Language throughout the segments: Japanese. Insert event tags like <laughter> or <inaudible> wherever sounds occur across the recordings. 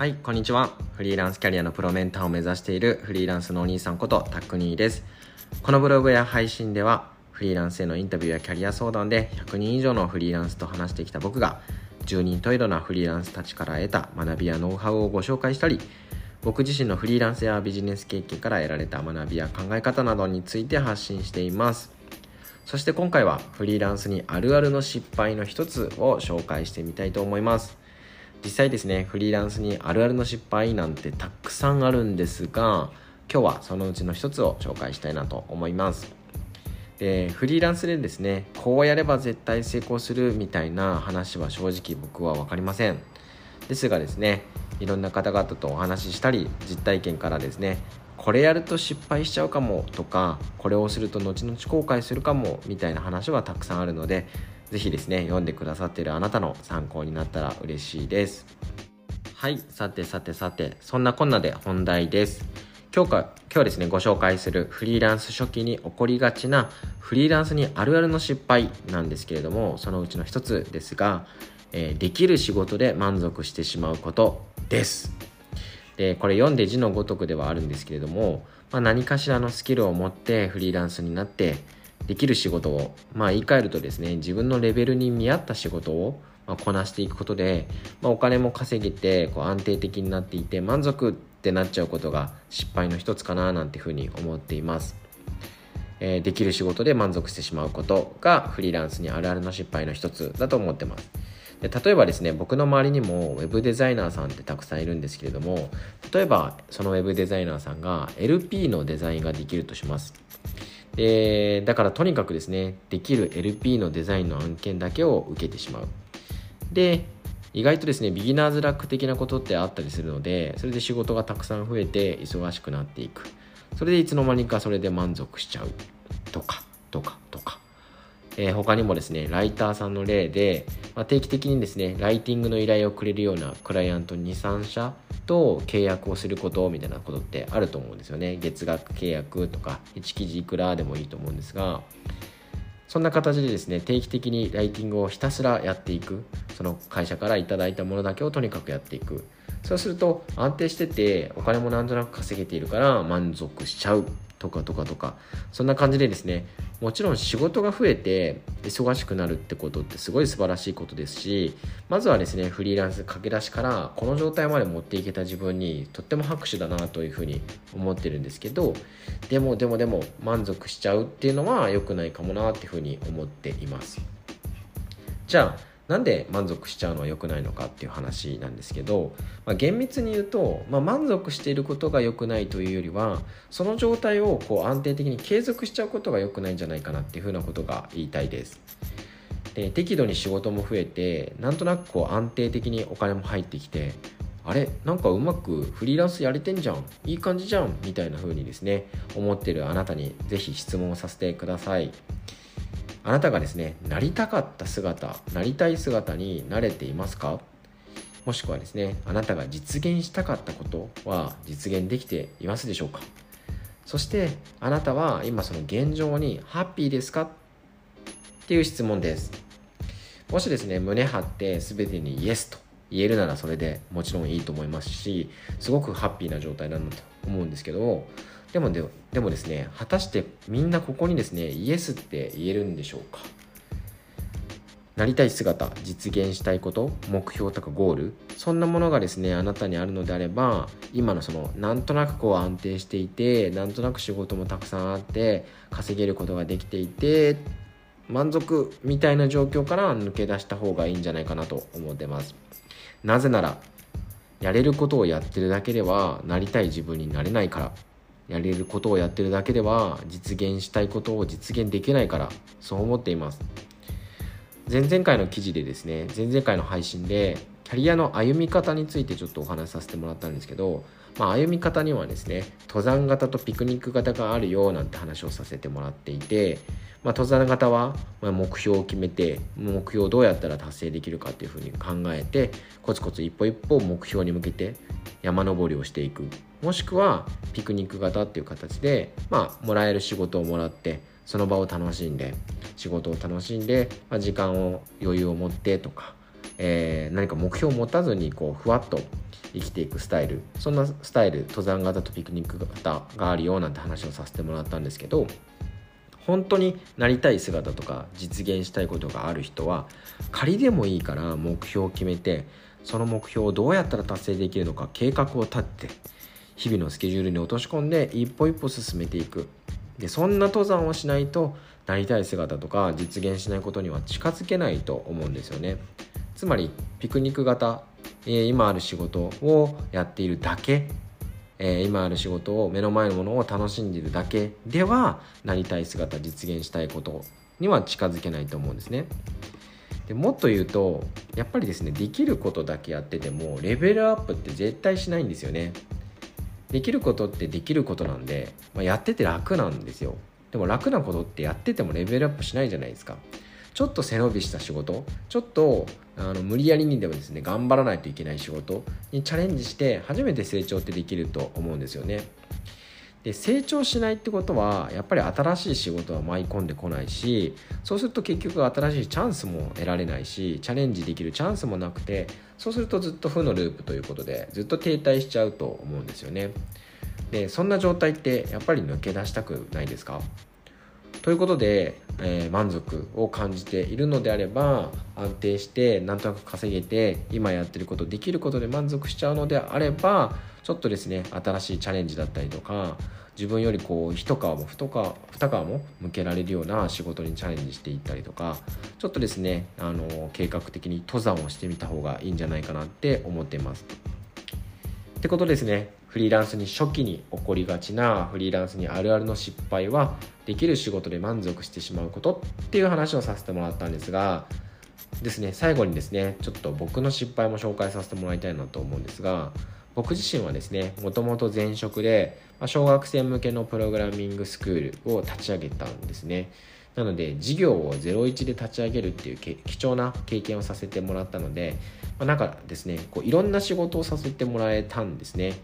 はいこんにちは。フリーランスキャリアのプロメンターを目指しているフリーランスのお兄さんことタックニーです。このブログや配信ではフリーランスへのインタビューやキャリア相談で100人以上のフリーランスと話してきた僕が10人十色なフリーランスたちから得た学びやノウハウをご紹介したり僕自身のフリーランスやビジネス経験から得られた学びや考え方などについて発信しています。そして今回はフリーランスにあるあるの失敗の一つを紹介してみたいと思います。実際ですねフリーランスにあるあるの失敗なんてたくさんあるんですが今日はそのうちの一つを紹介したいなと思います。でフリーランスでですねこうやれば絶対成功するみたいな話は正直僕は分かりません。ですがですねいろんな方々とお話ししたり実体験からですねこれやると失敗しちゃうかもとかこれをすると後々後悔するかもみたいな話はたくさんあるので是非ですね読んでくださっているあなたの参考になったら嬉しいです。はいさてさてさてそんなこんなで本題です。今日か今日はですねご紹介するフリーランス初期に起こりがちなフリーランスにあるあるの失敗なんですけれどもそのうちの一つですが、えー、できる仕事で満足してしまうことです。でこれ読んで字のごとくではあるんですけれども、まあ、何かしらのスキルを持ってフリーランスになってできる仕事を、まあ、言い換えるとですね自分のレベルに見合った仕事をまこなしていくことで、まあ、お金も稼げてこう安定的になっていて満足ってなっちゃうことが失敗の一つかななんていうふうに思っています、えー、できる仕事で満足してしまうことがフリーランスにあるあるの失敗の一つだと思ってます。で例えばですね僕の周りにもウェブデザイナーさんってたくさんいるんですけれども例えばそのウェブデザイナーさんが LP のデザインができるとします。えーだからとにかくですねできる LP のデザインの案件だけを受けてしまう。で意外とですねビギナーズラック的なことってあったりするのでそれで仕事がたくさん増えて忙しくなっていく。それでいつの間にかそれで満足しちゃうとかとかとか。えー、他にもですね、ライターさんの例で、まあ、定期的にですね、ライティングの依頼をくれるようなクライアント2、3社と契約をすることみたいなことってあると思うんですよね。月額契約とか、1記事いくらでもいいと思うんですが、そんな形でですね、定期的にライティングをひたすらやっていく。その会社から頂いたものだけをとにかくやっていく。そうすると安定しててお金もなんとなく稼げているから満足しちゃうとかとかとかそんな感じでですねもちろん仕事が増えて忙しくなるってことってすごい素晴らしいことですしまずはですねフリーランス駆け出しからこの状態まで持っていけた自分にとっても拍手だなというふうに思ってるんですけどでもでもでも満足しちゃうっていうのは良くないかもなっていうふうに思っています。じゃあなんで満足しちゃうのは良くないのかっていう話なんですけど、まあ、厳密に言うと、まあ、満足していることが良くないというよりはその状態をこう安定的に継続しちゃうことが良くないんじゃないかなっていうふうなことが言いたいです。で適度に仕事も増えてなんとなくこう安定的にお金も入ってきてあれ？なんかうまくフリーランスやれてんじゃん？いい感じじゃん？みたいな風にですね思ってるあなたに是非質問をさせてください。あなたがですねなりたかった姿なりたい姿に慣れていますか？もしくはですねあなたが実現したかったことは実現できていますでしょうか？そしてあなたは今その現状にハッピーですか？っていう質問です。もしですね胸張って全てにイエスと言えるならそれでもちろんいいと思いますしすごくハッピーな状態なんだと思うんですけどでもででもですね果たしてみんなここにですねイエスって言えるんでしょうか？なりたい姿実現したいこと目標とかゴール？そんなものがですねあなたにあるのであれば今のそのなんとなくこう安定していてなんとなく仕事もたくさんあって稼げることができていて満足みたいな状況から抜け出した方がいいんじゃないかなと思ってます。なぜならやれることをやってるだけではなりたい自分になれないから。やれることをやってるだけでは実現したいことを実現できないからそう思っています。前々回の記事でですね前々回の配信でキャリアの歩み方についてちょっとお話しさせてもらったんですけど、まあ、歩み方にはですね登山型とピクニック型があるよなんて話をさせてもらっていて、まあ、登山型は目標を決めて目標をどうやったら達成できるかっていうふうに考えてコツコツ一歩一歩目標に向けて山登りをしていく。もしくはピクニック型っていう形で、まあ、もらえる仕事をもらってその場を楽しんで仕事を楽しんで、まあ、時間を余裕を持ってとか、えー、何か目標を持たずにこうふわっと生きていくスタイルそんなスタイル登山型とピクニック型があるよなんて話をさせてもらったんですけど本当になりたい姿とか実現したいことがある人は仮でもいいから目標を決めてその目標をどうやったら達成できるのか計画を立って日々のスケジュールに落とし込んで一歩一歩進めていく。でそんな登山をしないとなりたい姿とか実現しないことには近づけないと思うんですよね。つまりピクニック型、えー、今ある仕事をやっているだけ、えー、今ある仕事を目の前のものを楽しんでいるだけではなりたい姿実現したいことには近づけないと思うんですね。でもっと言うとやっぱりですねできることだけやっててもレベルアップって絶対しないんですよね。できることってできることなんで、まあ、やってて楽なんですよ。でも楽なことってやっててもレベルアップしないじゃないですか。ちょっと背伸びした仕事ちょっとあの無理やりにでもですね頑張らないといけない仕事にチャレンジして初めて成長ってできると思うんですよね。で成長しないってことはやっぱり新しい仕事は舞い込んでこないしそうすると結局新しいチャンスも得られないしチャレンジできるチャンスもなくてそうするとずっと負のループということでずっと停滞しちゃうと思うんですよね。でそんな状態ってやっぱり抜け出したくないですか？ということで、えー、満足を感じているのであれば安定してなんとなく稼げて今やってることできることで満足しちゃうのであればちょっとですね新しいチャレンジだったりとか自分よりこう一皮も二皮二皮も向けられるような仕事にチャレンジしていったりとかちょっとですねあの計画的に登山をしてみた方がいいんじゃないかなって思っています。ってことですねフリーランスに初期に起こりがちなフリーランスにあるあるの失敗はできる仕事で満足してしまうことっていう話をさせてもらったんですがですね最後にですねちょっと僕の失敗も紹介させてもらいたいなと思うんですが僕自身はですねもともと前職で小学生向けのプログラミングスクールを立ち上げたんですね。なので事業を01で立ち上げるっていう貴重な経験をさせてもらったので、まあ、なんかですねこういろんな仕事をさせてもらえたんですね。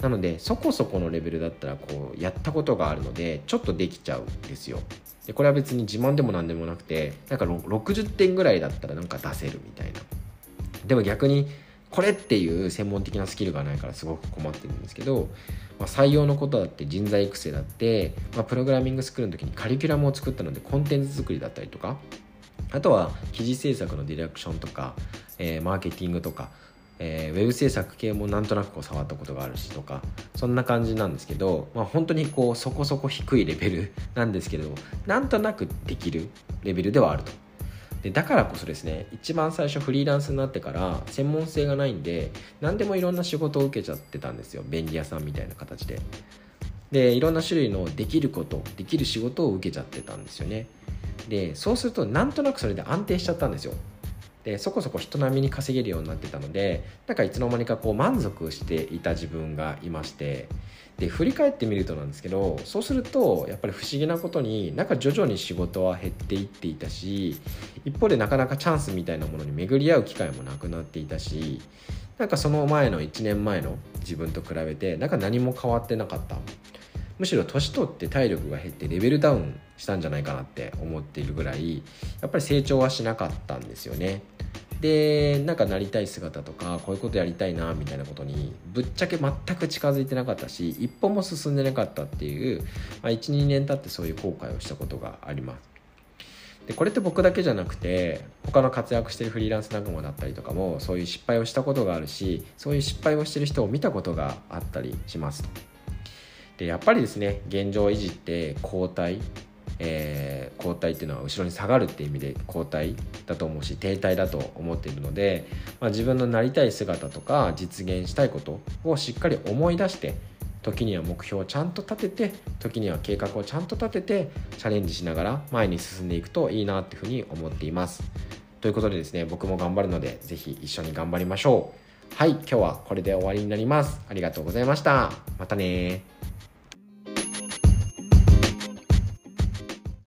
なのでそこそこのレベルだったらこうやったことがあるのでちょっとできちゃうんですよ。でこれは別に自慢でも何でもなくてなんか60点ぐらいだったらなんか出せるみたいな。でも逆にこれっていう専門的なスキルがないからすごく困ってるんですけど、まあ、採用のことだって人材育成だって、まあ、プログラミングスクールの時にカリキュラムを作ったのでコンテンツ作りだったりとかあとは記事制作のディレクションとか、えー、マーケティングとかえー、ウェブ制作系もなんとなくこう触ったことがあるしとかそんな感じなんですけど、まあ、本当にこうそこそこ低いレベル <laughs> なんですけれどなんとなくできるレベルではあると。でだからこそですね一番最初フリーランスになってから専門性がないんで何でもいろんな仕事を受けちゃってたんですよ。便利屋さんみたいな形で。でいろんな種類のできることできる仕事を受けちゃってたんですよね。でそうするとなんとなくそれで安定しちゃったんですよ。でそこそこ人並みに稼げるようになってたのでなんかいつの間にかこう満足していた自分がいましてで振り返ってみるとなんですけどそうするとやっぱり不思議なことになんか徐々に仕事は減っていっていたし一方でなかなかチャンスみたいなものに巡り合う機会もなくなっていたしなんかその前の1年前の自分と比べてなんか何も変わってなかった。むしろ年取って体力が減ってレベルダウンしたんじゃないかなって思っているぐらいやっぱり成長はしなかったんですよね。でなんかなりたい姿とかこういうことやりたいなみたいなことにぶっちゃけ全く近づいてなかったし一歩も進んでなかったっていう、まあ、12年経ってそういう後悔をしたことがあります。でこれって僕だけじゃなくて他の活躍してるフリーランス仲間だったりとかもそういう失敗をしたことがあるしそういう失敗をしてる人を見たことがあったりします。とでやっぱりですね現状維持って後退えー、後退っていうのは後ろに下がるっていう意味で後退だと思うし停滞だと思っているので、まあ、自分のなりたい姿とか実現したいことをしっかり思い出して時には目標をちゃんと立てて時には計画をちゃんと立ててチャレンジしながら前に進んでいくといいなっていうふうに思っています。ということでですね僕も頑張るので是非一緒に頑張りましょう。はい今日はこれで終わりになります。ありがとうございました。またね